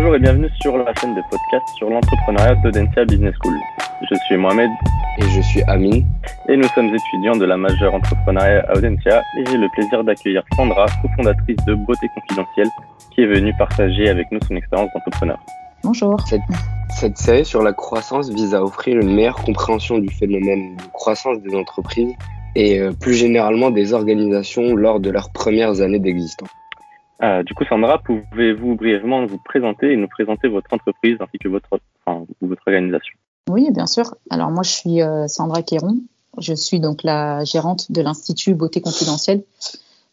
Bonjour et bienvenue sur la chaîne de podcast sur l'entrepreneuriat d'Audencia Business School. Je suis Mohamed. Et je suis Amine. Et nous sommes étudiants de la majeure entrepreneuriat à Audencia et j'ai le plaisir d'accueillir Sandra, cofondatrice de Beauté Confidentielle, qui est venue partager avec nous son expérience d'entrepreneur. Bonjour. Cette, cette, série sur la croissance vise à offrir une meilleure compréhension du phénomène de croissance des entreprises et euh, plus généralement des organisations lors de leurs premières années d'existence. Euh, du coup, Sandra, pouvez-vous brièvement vous présenter et nous présenter votre entreprise ainsi que votre, organisation? Oui, bien sûr. Alors moi, je suis euh, Sandra Quéron. Je suis donc la gérante de l'Institut Beauté Confidentielle.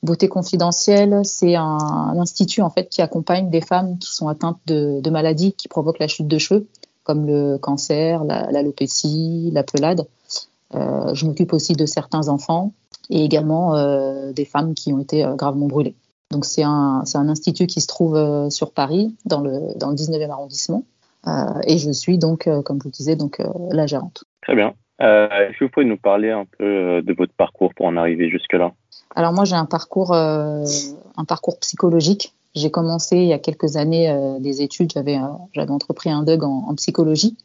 Beauté Confidentielle, c'est un, institut en fait qui accompagne des femmes qui sont atteintes de, maladies qui provoquent la chute de cheveux, comme le cancer, l'alopécie, la, la pelade. Euh, je m'occupe aussi de certains enfants et également des femmes qui ont été gravement brûlées. Donc c'est un, un, institut qui se trouve euh, sur Paris, dans le, dans le 19e arrondissement. Euh, et je suis donc, euh, comme je vous disais, donc, la gérante. Très bien. Est-ce que vous pouvez nous parler un peu de votre parcours pour en arriver jusque-là? Alors moi j'ai un parcours, un parcours psychologique. J'ai commencé il y a quelques années des études, j'avais entrepris un DUG en, en psychologie.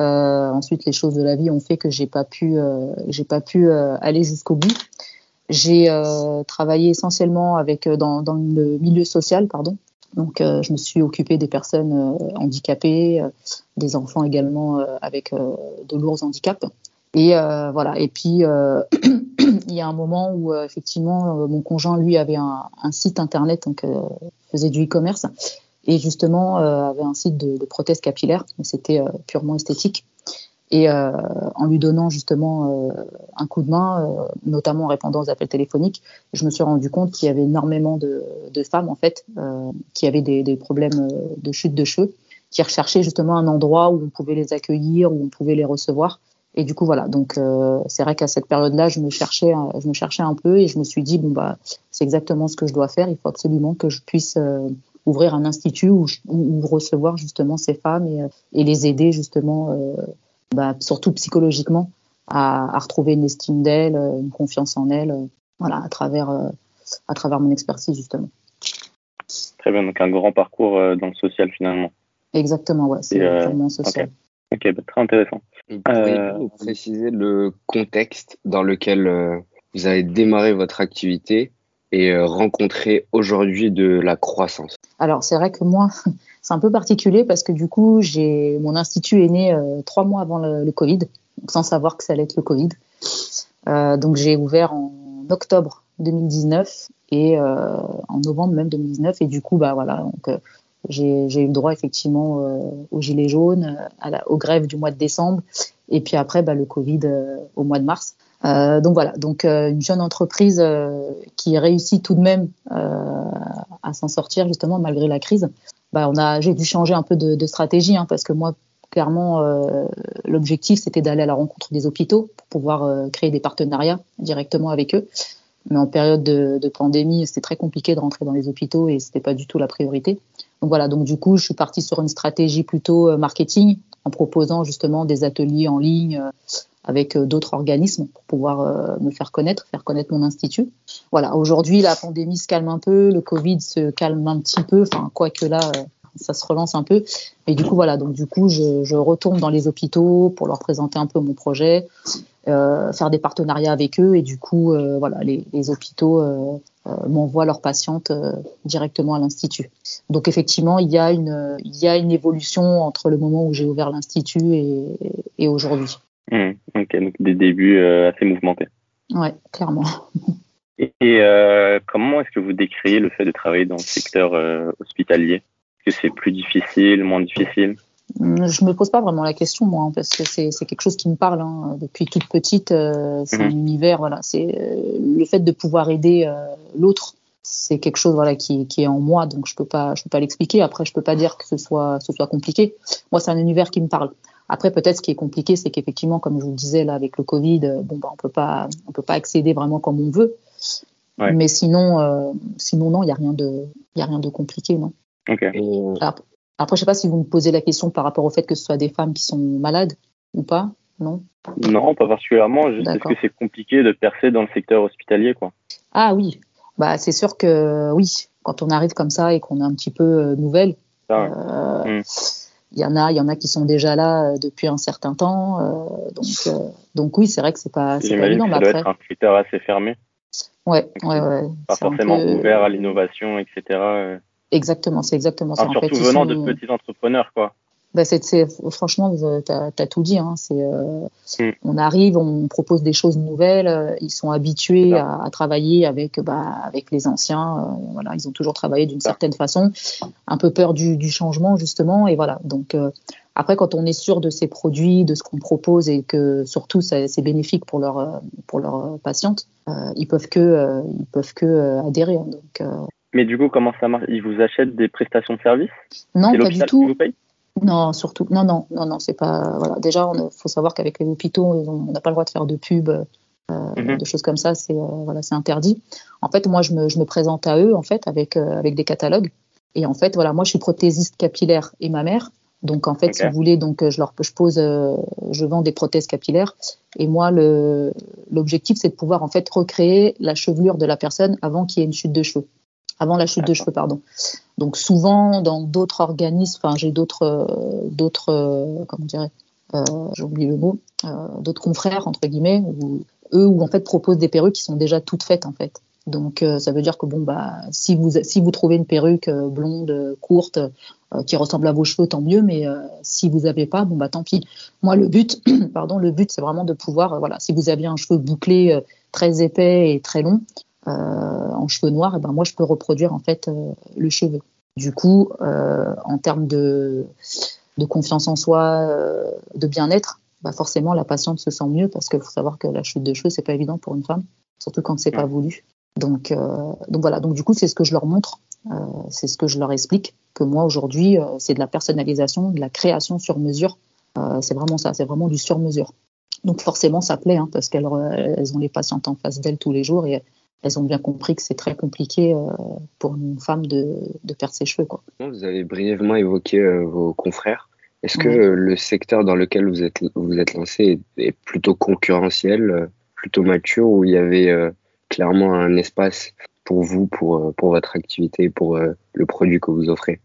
Euh, ensuite, les choses de la vie ont fait que j'ai pas pu, euh, j'ai pas pu euh, aller jusqu'au bout. J'ai travaillé essentiellement avec dans, dans, le milieu social, pardon. Donc, je me suis occupée des personnes handicapées, des enfants également avec de lourds handicaps. Et voilà. Et puis, il y a un moment où effectivement, mon conjoint lui avait un, site internet, donc faisait du e-commerce et justement euh, avait un site de, de prothèse capillaire, mais c'était euh, purement esthétique. Et euh, en lui donnant justement un coup de main, notamment en répondant aux appels téléphoniques, je me suis rendu compte qu'il y avait énormément de, de femmes en fait qui avaient des, des, problèmes de chute de cheveux, qui recherchaient justement un endroit où on pouvait les accueillir, où on pouvait les recevoir. Et du coup voilà, donc euh, c'est vrai qu'à cette période-là, je me cherchais, je me cherchais un peu et je me suis dit bon bah c'est exactement ce que je dois faire. Il faut absolument que je puisse euh, ouvrir un institut où, recevoir justement ces femmes et, et les aider justement, euh, bah, surtout psychologiquement, à, à retrouver une estime d'elles, une confiance en elles, voilà, à travers, euh, à travers mon expertise justement. Très bien, donc un grand parcours euh, dans le social finalement. Exactement, ouais, c'est euh, vraiment social. Ok, okay bah, très intéressant. Pourriez-vous préciser le contexte dans lequel vous avez démarré votre activité et rencontrer aujourd'hui de la croissance? Alors c'est vrai que moi, c'est un peu particulier parce que du coup, mon institut est né euh, trois mois avant le, Covid, sans savoir que ça allait être le Covid. Euh, donc j'ai ouvert en octobre 2019 et euh, en novembre même 2019 et du coup bah voilà donc j'ai eu le droit effectivement aux gilets jaunes, à la, aux grèves du mois de décembre et puis après bah, le Covid au mois de mars. Donc voilà, donc une jeune entreprise qui réussit tout de même à s'en sortir justement malgré la crise. Bah, on a, j'ai dû changer un peu de, stratégie hein, parce que moi, clairement, l'objectif c'était d'aller à la rencontre des hôpitaux pour pouvoir créer des partenariats directement avec eux. Mais en période de, de pandémie, c'était très compliqué de rentrer dans les hôpitaux et c'était pas du tout la priorité. Donc voilà, donc du coup, je suis partie sur une stratégie plutôt marketing en proposant justement des ateliers en ligne avec d'autres organismes pour pouvoir euh, me faire connaître, faire connaître mon institut. Voilà, aujourd'hui la pandémie se calme un peu, le Covid se calme un petit peu, enfin quoique là euh, ça se relance un peu. Et du coup voilà, donc du coup je, je retourne dans les hôpitaux pour leur présenter un peu mon projet, euh, faire des partenariats avec eux et du coup euh, voilà les, les hôpitaux euh, m'envoient leurs patientes directement à l'institut. Donc effectivement il y a une il y a une évolution entre le moment où j'ai ouvert l'institut et, et aujourd'hui. Mmh, ok, donc des débuts euh, assez mouvementés. Ouais, clairement. Et, et euh, comment est-ce que vous décrivez le fait de travailler dans le secteur euh, hospitalier? Est-ce que c'est plus difficile, moins difficile? Mmh, je me pose pas vraiment la question moi hein, parce que c'est quelque chose qui me parle hein. depuis toute petite c'est mmh. un univers voilà c'est le fait de pouvoir aider l'autre c'est quelque chose voilà qui, qui, est en moi donc je peux pas je peux pas l'expliquer après je peux pas dire que ce soit ce soit compliqué moi c'est un univers qui me parle après, peut-être ce qui est compliqué, c'est qu'effectivement, comme je vous le disais là avec le Covid, euh, bon, bah, on peut pas, on peut pas accéder vraiment comme on veut. Ouais. Mais sinon, euh, sinon non, il y a rien de, il y a rien de compliqué, non. Okay. Alors, après, je sais pas si vous me posez la question par rapport au fait que ce soit des femmes qui sont malades ou pas, non? Non, pas particulièrement. Juste est-ce que c'est compliqué de percer dans le secteur hospitalier, quoi Ah oui, bah c'est sûr que oui. Quand on arrive comme ça et qu'on est un petit peu euh, nouvelle, Hmm. Il y en a, il y en a qui sont déjà là depuis un certain temps. donc, donc oui, c'est vrai que c'est pas, c'est pas évident. Ça doit être un critère assez fermé. Ouais, ouais, ouais. Pas forcément ouvert à l'innovation, etc. Exactement, c'est exactement ça. surtout venant de petits entrepreneurs, quoi. Bah c'est, franchement, tu as, tout dit. Hein. Euh, mm. On arrive, on propose des choses nouvelles. Euh, ils sont habitués à, à, travailler avec, bah, avec les anciens. Euh, voilà, ils ont toujours travaillé d'une certaine façon. Un peu peur du, du changement justement. Et voilà. Donc après, quand on est sûr de ces produits, de ce qu'on propose et que surtout c'est bénéfique pour leur pour leurs patientes, ils peuvent que ils peuvent que adhérer. Hein. Donc mais du coup, comment ça marche? Ils vous achètent des prestations de service Non, pas du tout. Vous paye? Non, surtout. Non, non, non, non, c'est pas. Voilà. Déjà, il faut savoir qu'avec les hôpitaux, on n'a pas le droit de faire de pub, euh, mhm. de choses comme ça. C'est euh, voilà, c'est interdit. En fait, moi, je me, je me, présente à eux en fait avec euh, avec des catalogues. Et en fait, voilà, moi, je suis prothésiste capillaire et ma mère. Donc, en fait, si vous voulez, donc je leur, je pose, je vends des prothèses capillaires. Et moi, le l'objectif, c'est de pouvoir en fait recréer la chevelure de la personne avant qu'il y ait une chute de cheveux avant la chute de cheveux, pardon. Donc souvent dans d'autres organismes, enfin j'ai d'autres, euh, d'autres, euh, comment dirais, euh, j'ai oublié le mot, euh, d'autres confrères entre guillemets, où, eux où en fait proposent des perruques qui sont déjà toutes faites en fait. Donc ça veut dire que bon bah si vous si vous trouvez une perruque blonde courte qui ressemble à vos cheveux tant mieux, mais si vous avez pas bon bah tant pis. Moi le but pardon le but c'est vraiment de pouvoir voilà si vous aviez un cheveu bouclé très épais et très long, en cheveux noirs, et ben moi je peux reproduire en fait euh, le cheveu. Du coup, euh, en termes de, de confiance en soi, de bien-être, bah forcément la patiente se sent mieux parce qu'il faut savoir que la chute de cheveux c'est pas évident pour une femme, surtout quand c'est pas voulu. Donc, donc voilà, donc du coup c'est ce que je leur montre, c'est ce que je leur explique que moi aujourd'hui c'est de la personnalisation, de la création sur mesure. c'est vraiment ça, c'est vraiment du sur mesure. Donc forcément ça plaît hein, parce qu'elles elles ont les patientes en face d'elles tous les jours et elles ont bien compris que c'est très compliqué euh, pour une femme de, de perdre ses cheveux. Quoi. Vous avez brièvement évoqué euh, vos confrères. Est-ce que le secteur dans lequel vous êtes, vous êtes lancé est, plutôt concurrentiel, euh, plutôt mature, où il y avait clairement un espace pour vous, pour, pour votre activité, pour le produit que vous offrez?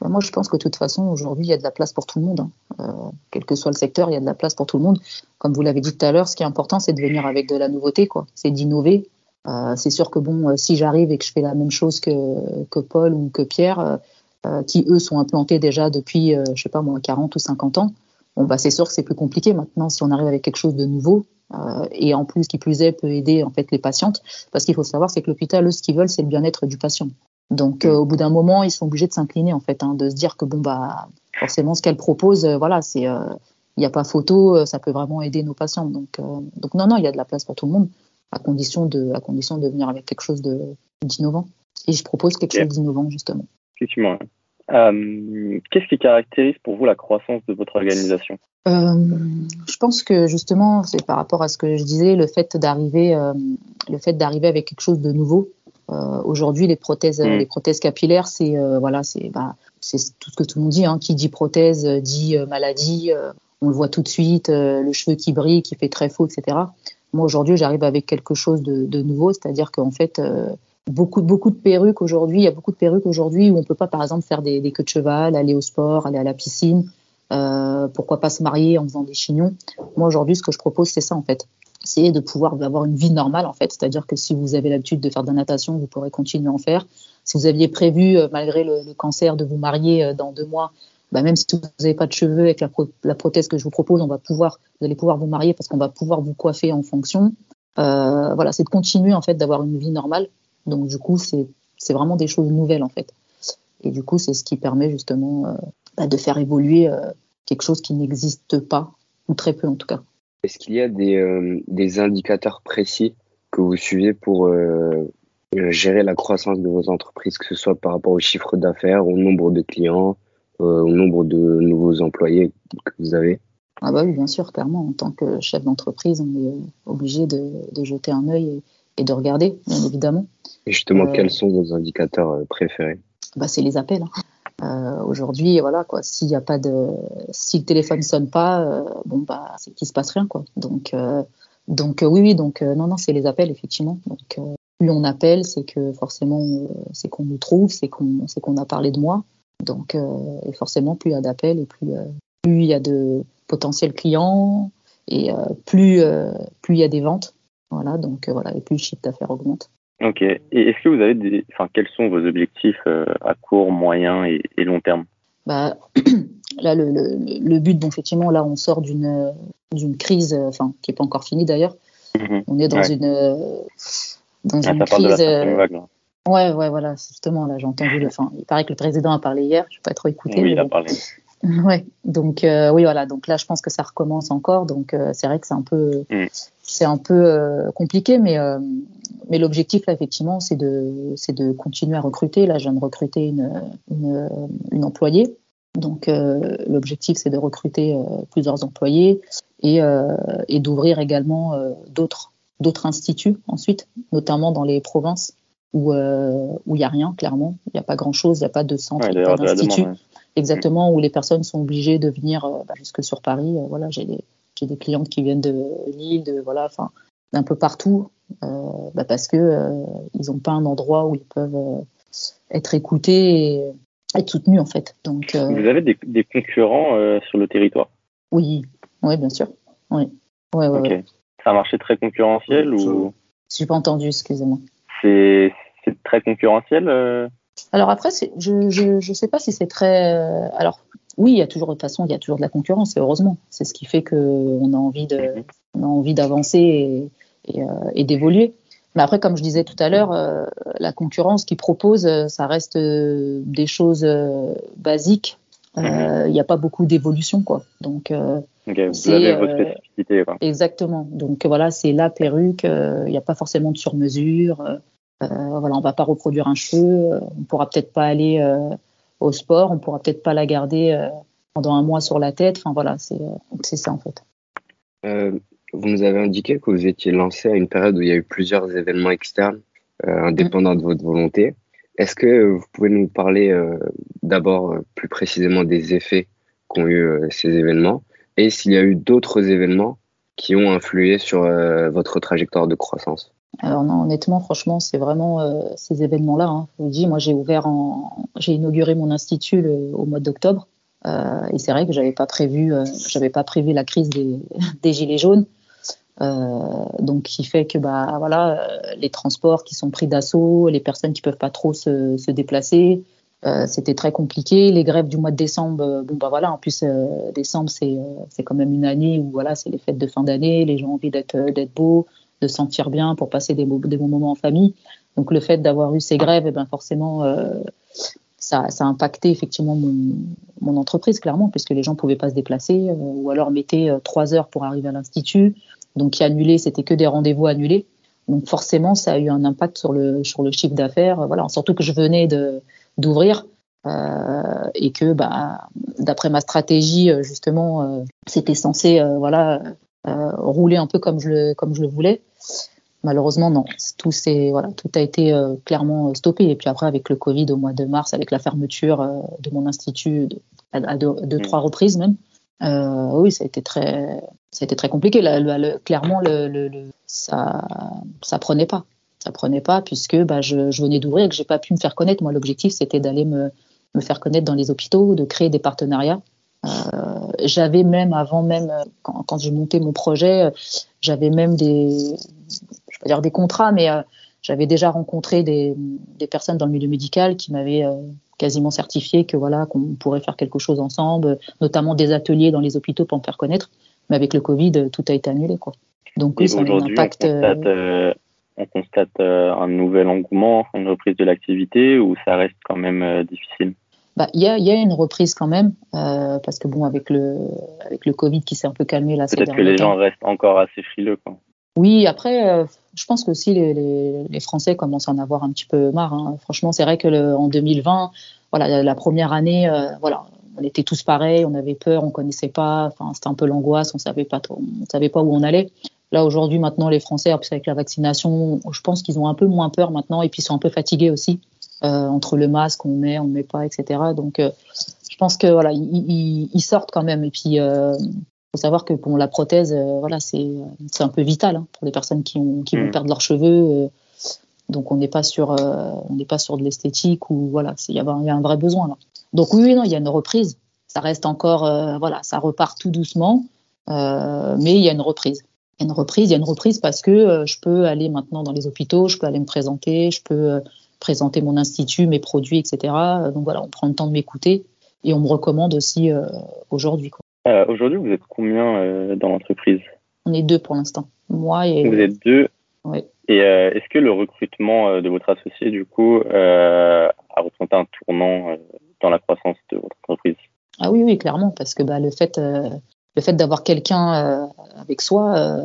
Bah, moi, je pense que de toute façon, aujourd'hui, il y a de la place pour tout le monde. Hein. quel que soit le secteur, il y a de la place pour tout le monde. Comme vous l'avez dit tout à l'heure, ce qui est important, c'est de venir avec de la nouveauté, quoi. C'est d'innover, euh, c'est sûr que bon, euh, si j'arrive et que je fais la même chose que, que Paul ou que Pierre, euh, qui eux sont implantés déjà depuis, je sais pas moi, 40 ou 50 ans, bon bah c'est sûr que c'est plus compliqué maintenant si on arrive avec quelque chose de nouveau. et en plus, qui plus est, peut aider en fait les patientes, parce qu'il faut savoir c'est que l'hôpital, eux, ce qu'ils veulent, c'est le bien-être du patient. Donc, au bout d'un moment, ils sont obligés de s'incliner en fait, hein, de se dire que bon bah forcément, ce qu'elle propose, voilà, c'est il n'y a pas photo, ça peut vraiment aider nos patients. Donc, donc non, non, il y a de la place pour tout le monde à condition de, à condition de venir avec quelque chose d'innovant. Et je propose quelque chose d'innovant, justement. Effectivement. Euh, Qu'est-ce qui caractérise pour vous la croissance de votre organisation? Euh, Je pense que justement, c'est par rapport à ce que je disais, le fait d'arriver, euh, le fait d'arriver avec quelque chose de nouveau. Aujourd'hui, les prothèses, mm. les prothèses capillaires, c'est voilà, c'est bah, c'est tout ce que tout le monde dit. Hein. Qui dit prothèse dit maladie. on le voit tout de suite, le cheveu qui brille, qui fait très faux, etc. Moi, aujourd'hui, j'arrive avec quelque chose de, nouveau, c'est-à-dire qu'en fait, euh, beaucoup, beaucoup de perruques aujourd'hui, il y a beaucoup de perruques aujourd'hui où on peut pas, par exemple, faire des, queues de cheval, aller au sport, aller à la piscine, euh, pourquoi pas se marier en faisant des chignons. Moi, aujourd'hui, ce que je propose, c'est ça, en fait. C'est de pouvoir avoir une vie normale, en fait. C'est-à-dire que si vous avez l'habitude de faire de la natation, vous pourrez continuer à en faire. Si vous aviez prévu, euh, malgré le, cancer, de vous marier dans deux mois, bah, même si vous n'avez pas de cheveux avec la, prothèse que je vous propose, vous allez pouvoir vous marier parce qu'on va pouvoir vous coiffer en fonction. Euh, voilà, c'est de continuer en fait d'avoir une vie normale. Donc du coup, c'est vraiment des choses nouvelles en fait. Et du coup, c'est ce qui permet justement euh, bah, de faire évoluer euh, quelque chose qui n'existe pas ou très peu en tout cas. Est-ce qu'il y a des, des indicateurs précis que vous suivez pour gérer la croissance de vos entreprises, que ce soit par rapport au chiffre d'affaires, au nombre de clients, au nombre de nouveaux employés que vous avez ah bah oui, bien sûr, clairement. En tant que chef d'entreprise, on est obligé de, de jeter un œil et, de regarder, bien évidemment. Et justement, euh, quels sont vos indicateurs euh, préférés? bah, C'est les appels. Hein. Aujourd'hui, voilà, quoi. S'il y a pas de, si le téléphone sonne pas, bon bah, c'est qu'il se passe rien, quoi. Donc, donc oui, oui, donc non, non, c'est les appels effectivement. Donc plus on appelle, c'est que forcément, c'est qu'on nous trouve, c'est qu'on, c'est qu'on a parlé de moi. Donc, et forcément, plus il y a d'appels et plus, plus il y a de potentiels clients et plus, plus il y a des ventes. Voilà, donc voilà, et plus le chiffre d'affaires augmente. Ok. Et est-ce que vous avez des, enfin, quels sont vos objectifs à court, moyen et, long terme? Bah, là, le, le, le, but, bon, effectivement, là, on sort d'une d'une crise, enfin, qui n'est pas encore finie d'ailleurs. Mhm. On est dans une dans ah, une crise. Ouais, ouais, voilà, justement, là, j'ai entendu le. Enfin, il paraît que le président a parlé hier, je n'ai pas trop écouté. Oui, il a parlé. Ouais, donc euh, oui, voilà, donc là, je pense que ça recommence encore, donc euh, c'est vrai que c'est un peu, mm. c'est un peu euh, compliqué, mais mais l'objectif là, effectivement, c'est de c'est de continuer à recruter. Là, je viens de recruter une une, une employée, donc l'objectif c'est de recruter plusieurs employés et et d'ouvrir également d'autres d'autres instituts ensuite, notamment dans les provinces où où il y a rien clairement, il n'y a pas grand chose, il n'y a pas de centre, pas d'institut exactement où les personnes sont obligées de venir euh, bah, jusque sur Paris. Euh, voilà, j'ai des, j'ai des clientes qui viennent de Lille, de voilà, enfin d'un peu partout, euh, bah, parce que euh, ils n'ont pas un endroit où ils peuvent être écoutés et être soutenus en fait. Donc, vous avez des, des concurrents sur le territoire? Oui, oui, bien sûr. Oui. Ouais, ouais, okay. C'est un marché très concurrentiel ou Je n'ai pas entendu, excusez-moi. C'est, c'est très concurrentiel alors après, je ne sais pas si c'est très. Euh, alors oui, il y a toujours de toute façon, il y a toujours de la concurrence, et heureusement. C'est ce qui fait qu'on a envie de, on a envie d'avancer et, et, euh, d'évoluer. Mais après, comme je disais tout à l'heure, euh, la concurrence qui propose, ça reste des choses basiques. Mhm. Il n'y a pas beaucoup d'évolution, quoi. Donc, okay, vous avez vos spécificités. Quoi. Exactement. Donc voilà, c'est la perruque. Il n'y a pas forcément de sur-mesure. Euh, voilà, on va pas reproduire un cheveu, euh, on pourra peut-être pas aller euh, au sport, on pourra peut-être pas la garder pendant un mois sur la tête. Enfin voilà, c'est ça en fait. vous nous avez indiqué que vous étiez lancé à une période où il y a eu plusieurs événements externes indépendants de votre volonté. Est-ce que vous pouvez nous parler d'abord plus précisément des effets qu'ont eu ces événements et s'il y a eu d'autres événements qui ont influé sur votre trajectoire de croissance? Alors honnêtement, franchement, c'est vraiment euh, ces événements-là. Hein. Je vous dis, moi, j'ai ouvert, j'ai inauguré mon institut au mois d'octobre, euh, et c'est vrai que j'avais pas prévu, euh, j'avais pas prévu la crise des, gilets jaunes, donc qui fait que bah voilà, les transports qui sont pris d'assaut, les personnes qui peuvent pas trop se, se déplacer, c'était très compliqué. Les grèves du mois de décembre, bon bah voilà, en plus décembre c'est c'est quand même une année où voilà, c'est les fêtes de fin d'année, les gens ont envie d'être d'être beaux de sentir bien pour passer des, bons moments en famille. Donc le fait d'avoir eu ces grèves, eh ben forcément, euh, ça, ça, a impacté effectivement mon, entreprise, clairement, puisque les gens ne pouvaient pas se déplacer euh, ou alors mettaient euh, trois heures pour arriver à l'institut. Donc qui c'était que des rendez-vous annulés. Donc forcément, ça a eu un impact sur le, sur le chiffre d'affaires. Voilà, surtout que je venais d'ouvrir. Et que bah, d'après ma stratégie justement c'était censé voilà rouler un peu comme je le, comme je le voulais. Malheureusement, non. Tout, voilà, tout a été euh, clairement stoppé. Et puis après, avec le Covid au mois de mars, avec la fermeture euh, de mon institut à, deux, mmh. trois reprises même, oui, ça a été très, ça a été très compliqué. clairement, le, le, ça, ça prenait pas. Ça prenait pas puisque bah, je, je venais d'ouvrir et que j'ai pas pu me faire connaître. Moi, l'objectif, c'était d'aller me, me faire connaître dans les hôpitaux, de créer des partenariats. Euh, j'avais même avant même quand, quand j'ai monté mon projet, j'avais même des, je vais dire des contrats, mais euh, j'avais déjà rencontré des, des, personnes dans le milieu médical qui m'avaient euh, quasiment certifié que voilà qu'on pourrait faire quelque chose ensemble, notamment des ateliers dans les hôpitaux pour me faire connaître. Mais avec le Covid, tout a été annulé quoi. Donc oui, ça a un impact. On constate, euh, on constate un nouvel engouement, une reprise de l'activité, ou ça reste quand même difficile? Bah, il y, a, y a une reprise quand même, euh, parce que bon, avec le, avec le Covid qui s'est un peu calmé là. Peut-être que les gens restent encore assez frileux. Quoi. Oui, après, euh, je pense que aussi les, les, les, Français commencent à en avoir un petit peu marre. Hein. Franchement, c'est vrai que le, en 2020, voilà, la première année, euh, voilà, on était tous pareils, on avait peur, on connaissait pas, enfin, c'était un peu l'angoisse, on savait pas trop, on savait pas où on allait. Là aujourd'hui, maintenant, les Français, avec la vaccination, je pense qu'ils ont un peu moins peur maintenant et puis ils sont un peu fatigués aussi. Euh, entre le masque, on met, on met pas, etc. Donc, euh, je pense que voilà, ils, sortent quand même. Et puis, euh, faut savoir que pour la prothèse, voilà, c'est c'est un peu vital hein, pour les personnes qui ont qui vont mm. perdre leurs cheveux. donc, on n'est pas sur on n'est pas sur de l'esthétique ou voilà, il y, a, y a un vrai besoin là. Donc oui, non, il y a une reprise. Ça reste encore, voilà, ça repart tout doucement, mais il y a une reprise. Il y a une reprise, il y a une reprise parce que je peux aller maintenant dans les hôpitaux, je peux aller me présenter, je peux présenter mon institut, mes produits, etc. Donc voilà, on prend le temps de m'écouter et on me recommande aussi aujourd'hui. aujourd'hui, vous êtes combien dans l'entreprise? On est deux pour l'instant. Moi et. Vous êtes deux? Oui. Et euh, est-ce que le recrutement euh, de votre associé, du coup, euh, a représenté un tournant dans la croissance de votre entreprise? Ah oui, oui, clairement, parce que bah, le fait, le fait d'avoir quelqu'un avec soi,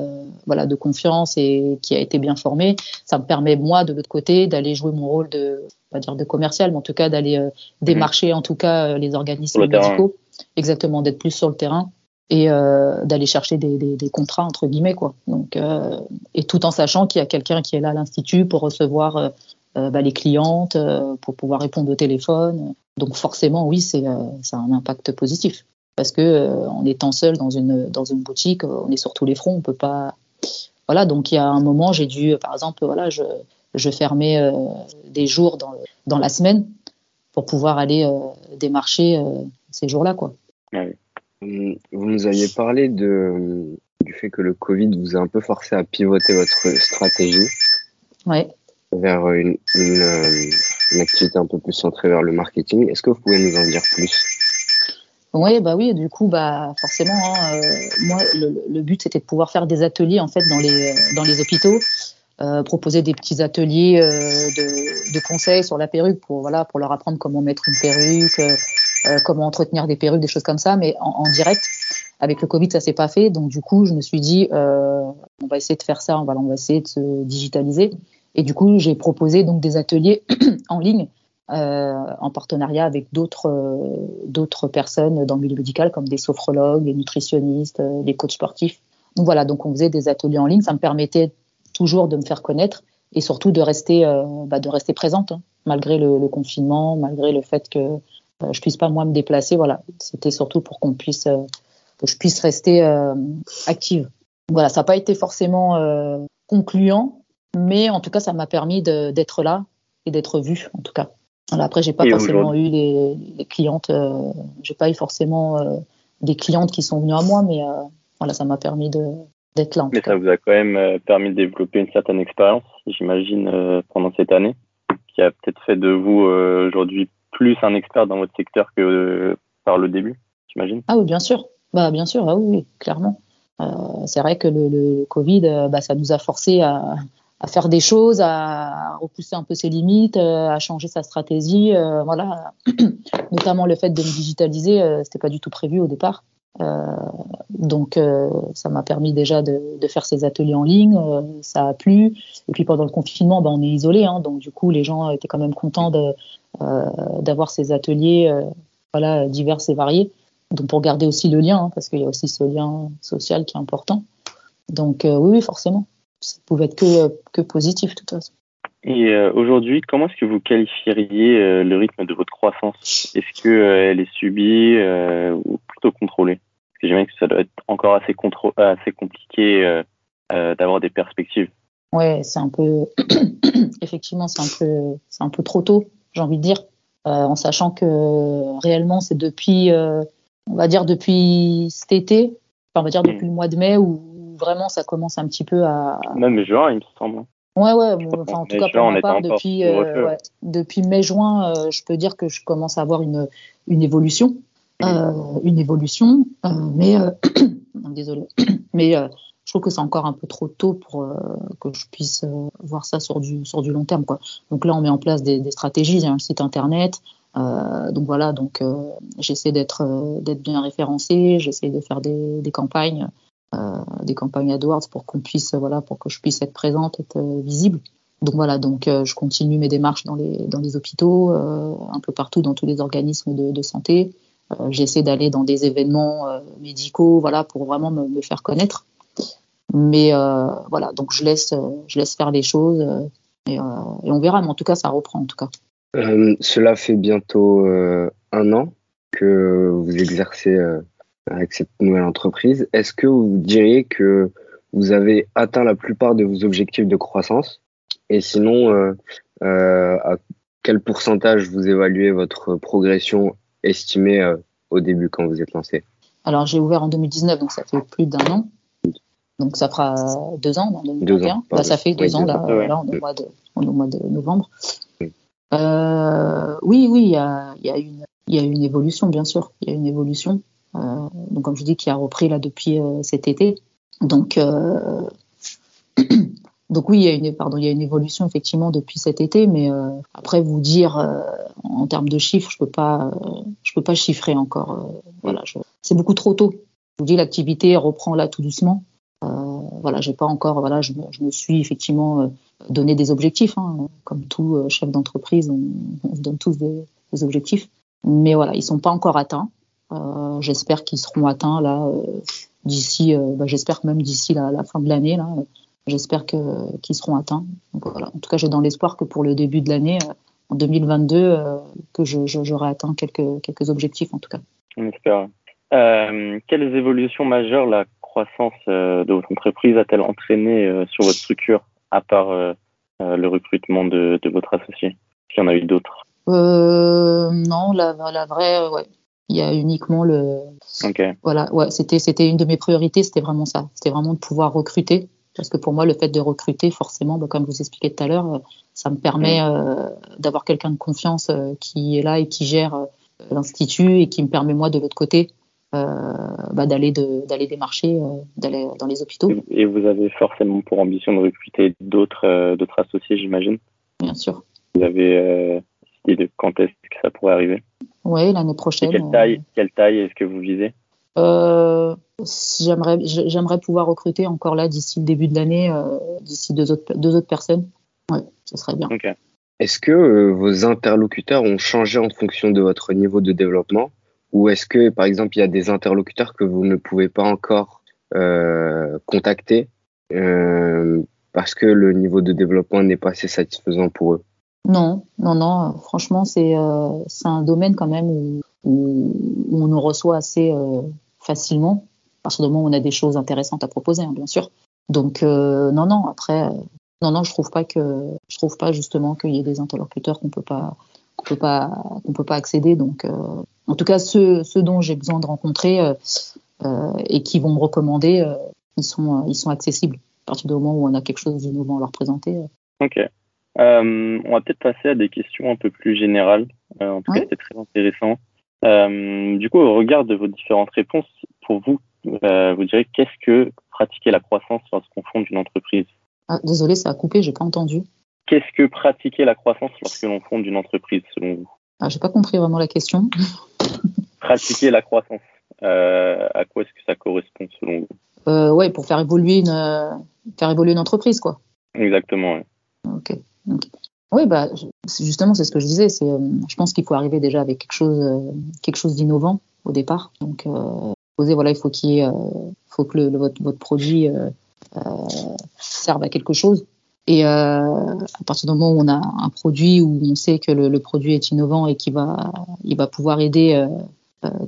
voilà, de confiance et qui a été bien formé, ça me permet moi, de l'autre côté, d'aller jouer mon rôle de, pas dire de commercial, mais en tout cas d'aller démarcher, en tout cas, les organismes médicaux, exactement, d'être plus sur le terrain et euh, d'aller chercher des, des, des, contrats entre guillemets quoi. Donc euh, et tout en sachant qu'il y a quelqu'un qui est là à l'institut pour recevoir euh, euh bah, les clientes, euh, pour pouvoir répondre au téléphone. Donc forcément oui c'est ça a un impact positif parce que en étant seul dans une dans une boutique on est sur tous les fronts on peut pas voilà donc il y a un moment j'ai dû par exemple voilà je je fermais des jours dans dans la semaine pour pouvoir aller démarcher ces jours-là quoi. Ah oui. Vous nous aviez parlé de, du fait que le Covid vous a un peu forcé à pivoter votre stratégie ouais. vers une, une, euh, une, activité un peu plus centrée vers le marketing. Est-ce que vous pouvez nous en dire plus? Oui, bah oui. Du coup, bah forcément, hein, euh, moi, le, le but c'était de pouvoir faire des ateliers en fait dans les dans les hôpitaux. Euh, proposer des petits ateliers euh, de, de, conseils sur la perruque pour voilà pour leur apprendre comment mettre une perruque, euh, euh, comment entretenir des perruques, des choses comme ça, mais en, en direct. Avec le Covid, ça s'est pas fait, donc du coup, je me suis dit, euh, on va essayer de faire ça, on va, on va essayer de se digitaliser. Et du coup, j'ai proposé donc des ateliers en ligne euh, en partenariat avec d'autres euh, d'autres personnes dans le milieu médical, comme des sophrologues, des nutritionnistes, euh, des coachs sportifs. Donc voilà, donc on faisait des ateliers en ligne, ça me permettait toujours de me faire connaître et surtout de rester bah, présente hein, malgré le, confinement, malgré le fait que euh, je puisse pas moi me déplacer. Voilà, c'était surtout pour qu'on puisse euh, que je puisse rester euh, active. Voilà, ça n'a pas été forcément concluant, mais en tout cas, ça m'a permis d'être là et d'être vue, en tout cas. Voilà, après, j'ai pas et forcément eu les, les clientes, euh, j'ai pas eu forcément euh, des clientes qui sont venues à moi, mais euh, voilà, ça m'a permis d'être là. mais ça vous a quand même permis de développer une certaine expérience, j'imagine, pendant cette année, qui a peut-être fait de vous aujourd'hui plus un expert dans votre secteur que euh, par le début, j'imagine Ah oui, bien sûr. Bah, bien sûr, ah oui, oui clairement. Euh, c'est vrai que le, le Covid, euh, bah, ça nous a forcé à, à, faire des choses, à repousser un peu ses limites, euh, à changer sa stratégie. Euh, voilà, notamment le fait de me digitaliser, euh, c'était pas du tout prévu au départ. Euh, donc ça m'a permis déjà de, faire ces ateliers en ligne, ça a plu. Et puis pendant le confinement, ben, on est isolé, hein, donc du coup les gens étaient quand même contents d'avoir ces ateliers voilà, divers et variés. Donc pour garder aussi le lien, hein, parce qu'il y a aussi ce lien social qui est important. Donc oui, oui, forcément, ça pouvait être que, que positif de toute façon. Et euh, aujourd'hui, comment est-ce que vous qualifieriez euh, le rythme de votre croissance? Est-ce que euh, est subie ou plutôt contrôlée? Parce que j'imagine que ça doit être encore assez, assez compliqué d'avoir des perspectives. Ouais, c'est un peu, effectivement, c'est un peu, c'est un peu trop tôt, j'ai envie de dire, en sachant que réellement, c'est depuis, on va dire depuis cet été, enfin, on va dire depuis mmh. le mois de mai où vraiment ça commence un petit peu à. Même juin, il me semble. Ouais, ouais, enfin, en tout cas pour ma part, depuis, euh, ouais, depuis mai-juin, euh, je peux dire que je commence à avoir une, une évolution. Euh, une évolution, mais désolé, mais je trouve que c'est encore un peu trop tôt pour que je puisse voir ça sur du, sur du long terme. Quoi. Donc là, on met en place des, des stratégies, il y a un site internet. donc voilà, donc j'essaie d'être d'être bien référencé, j'essaie de faire des, des campagnes des campagnes AdWords pour qu'on puisse, voilà, pour que je puisse être présente, être euh, visible. Donc voilà, donc euh, je continue mes démarches dans les dans les hôpitaux, un peu partout dans tous les organismes de, santé. J'essaie d'aller dans des événements médicaux, voilà, pour vraiment me, me faire connaître. Mais voilà, donc je laisse je laisse faire les choses et, et, on verra. Mais en tout cas, ça reprend en tout cas. cela fait bientôt un an que vous exercez avec cette nouvelle entreprise. Est-ce que vous diriez que vous avez atteint la plupart de vos objectifs de croissance? Et sinon, euh, euh, à quel pourcentage vous évaluez votre progression estimé au début quand vous êtes lancé? Alors j'ai ouvert en 2019, donc ça fait plus d'un an. Donc ça fera deux ans en 2021. Bah, ça fait deux ans, là, là, on, est au mois de, on est au mois de novembre. Euh, oui, oui, il y a, y, a une, y a une évolution, bien sûr. Il y a une évolution. Euh, donc, comme je dis, qui a repris là depuis euh, cet été. Donc, euh, donc oui, il y a une, évolution effectivement depuis cet été, mais euh, après vous dire en termes de chiffres, je peux pas, je peux pas chiffrer encore. voilà, c'est beaucoup trop tôt. Je vous dis, l'activité reprend là tout doucement. voilà, j'ai pas encore, voilà, je, je me suis effectivement donner des objectifs. Hein. Comme tout euh, chef d'entreprise, on, on, donne tous des, objectifs. Mais voilà, ils sont pas encore atteints. Euh, j'espère qu'ils seront atteints là euh, d'ici. Euh, bah, j'espère même d'ici la, la, fin de l'année là. J'espère que qu'ils seront atteints. Donc, voilà. En tout cas, j'ai dans l'espoir que pour le début de l'année, en 2022, que je, j'aurai atteint quelques quelques objectifs en tout cas. On espère. quelles évolutions majeures la croissance de votre entreprise a-t-elle entraîné sur votre structure à part le recrutement de, de, votre associé? Qu'il y en a eu d'autres Non, la, la vraie, ouais. Il y a uniquement le. Okay. Voilà, ouais, c'était c'était une de mes priorités, c'était vraiment ça. C'était vraiment de pouvoir recruter, parce que pour moi, le fait de recruter, forcément, bah, comme je vous expliquais tout à l'heure, ça me permet mm. euh, d'avoir quelqu'un de confiance euh, qui est là et qui gère euh, l'institut et qui me permet moi de l'autre côté euh, bah, d'aller d'aller démarcher, euh, d'aller dans les hôpitaux. Et vous avez forcément pour ambition de recruter d'autres euh, d'autres associés, j'imagine? Bien sûr. Vous avez idée de quand est-ce que ça pourrait arriver Oui, l'année prochaine. Et quelle taille, quelle taille est-ce que vous visez? Euh, j'aimerais, j'aimerais pouvoir recruter encore là d'ici le début de l'année, euh, d'ici deux autres, deux autres personnes. Ouais, ce serait bien. Okay. Est-ce que euh, vos interlocuteurs ont changé en fonction de votre niveau de développement? Ou est-ce que, par exemple, il y a des interlocuteurs que vous ne pouvez pas encore euh, contacter euh, parce que le niveau de développement n'est pas assez satisfaisant pour eux? Non, non, non. Franchement, c'est euh, un domaine quand même où, où, on nous reçoit assez euh, facilement, parce que du moment où on a des choses intéressantes à proposer, hein, bien sûr. Donc, euh, non, non. Après, non, non, je trouve pas que, je trouve pas justement qu'il y ait des interlocuteurs qu'on peut pas qu'on peut pas accéder. Donc, en tout cas, ceux, dont j'ai besoin de rencontrer et qui vont me recommander, ils sont ils sont accessibles à partir du moment où on a quelque chose d'innovant à leur présenter. Ok. On va peut-être passer à des questions un peu plus générales. en tout cas, c'était très intéressant. du coup, au regard de vos différentes réponses, pour vous, vous direz qu'est-ce que pratiquer la croissance lorsqu'on fonde une entreprise? Ah, Désolé, ça a coupé, j'ai pas entendu. Qu'est-ce que pratiquer la croissance lorsque l'on fonde une entreprise, selon vous? Ah, J'ai pas compris vraiment la question. pratiquer la croissance, euh, à quoi est-ce que ça correspond, selon vous? Euh, Ouais, pour faire évoluer une, euh, faire évoluer une entreprise, quoi. Exactement. Ouais. Ok. Oui, bah, justement, c'est ce que je disais. C'est, euh, je pense qu'il faut arriver déjà avec quelque chose, euh, quelque chose d'innovant au départ. Donc, euh, poser, voilà, il faut qu'il faut que votre, produit serve à quelque chose. Et à partir du moment où on a un produit où on sait que le, produit est innovant et qu'il va, il va pouvoir aider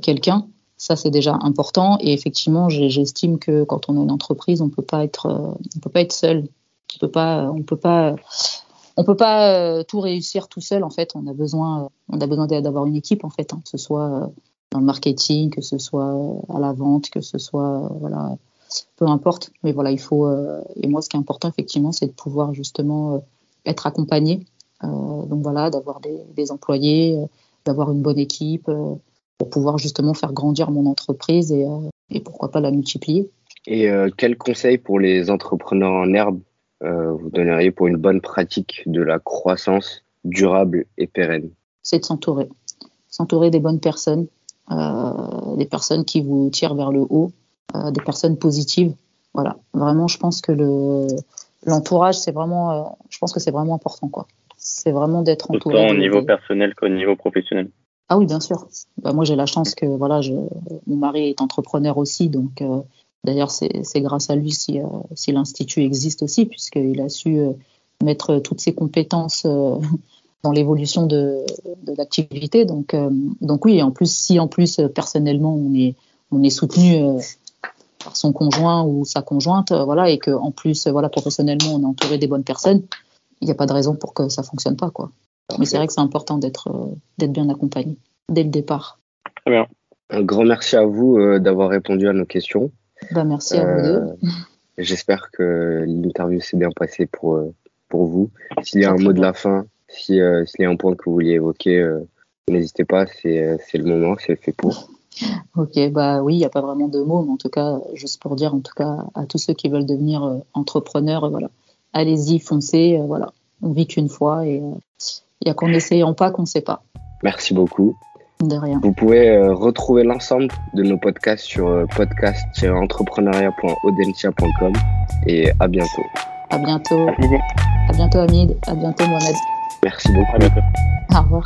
quelqu'un, ça c'est déjà important. Et effectivement, j'estime que quand on a une entreprise, on peut pas être, on peut pas être seul. On peut on peut pas, on peut pas tout réussir tout seul. En fait, on a besoin, on a besoin d'avoir une équipe en fait, hein, que ce soit dans le marketing, que ce soit à la vente, que ce soit voilà peu importe. Mais voilà, il faut. Euh, et moi, ce qui est important, effectivement, c'est de pouvoir justement euh, être accompagné. Euh, donc voilà, d'avoir des, employés, d'avoir une bonne équipe pour pouvoir justement faire grandir mon entreprise et, pourquoi pas la multiplier. Et euh, quel conseil pour les entrepreneurs en herbe? euh, vous donneriez pour une bonne pratique de la croissance durable et pérenne C'est de s'entourer. S'entourer des bonnes personnes, euh, des personnes qui vous tirent vers le haut, euh, des personnes positives. Voilà, vraiment, je pense que le l'entourage, c'est vraiment, euh, je pense que c'est vraiment important, quoi. C'est vraiment d'être entouré. Autant au niveau personnel qu'au niveau professionnel. Ah oui, bien sûr. Bah, moi, j'ai la chance que voilà, je, mon mari est entrepreneur aussi, donc euh, d'ailleurs, c'est grâce à lui si, euh, si l'institut existe aussi, puisqu'il a su euh, mettre toutes ses compétences euh, dans l'évolution de, l'activité. Donc, donc oui, en plus, si en plus personnellement on est soutenu par son conjoint ou sa conjointe, voilà, et que en plus, voilà, professionnellement, on est entouré des bonnes personnes, il n'y a pas de raison pour que ça fonctionne pas, quoi. Mais c'est vrai que c'est important d'être bien accompagné dès le départ. Un grand merci à vous d'avoir répondu à nos questions. Bah, merci à vous deux. Euh, J'espère que l'interview s'est bien passée pour, euh, pour vous. S'il y a un mot de la fin, si, euh, s'il y a un point que vous vouliez évoquer, n'hésitez pas, c'est, c'est le moment, c'est fait pour. Ok, bah oui, il n'y a pas vraiment de mots, mais en tout cas, juste pour dire, en tout cas, à tous ceux qui veulent devenir euh, entrepreneurs, euh, voilà, allez-y, foncez, euh, voilà, on vit qu'une fois et il n'y a qu'en essayant pas qu'on ne sait pas. Merci beaucoup. De rien. Vous pouvez euh, retrouver l'ensemble de nos podcasts sur euh, podcast-entrepreneuriat.audencia.com et à bientôt. À bientôt. À bientôt, Hamid. À bientôt, Mohamed. Merci beaucoup. À bientôt. Au revoir.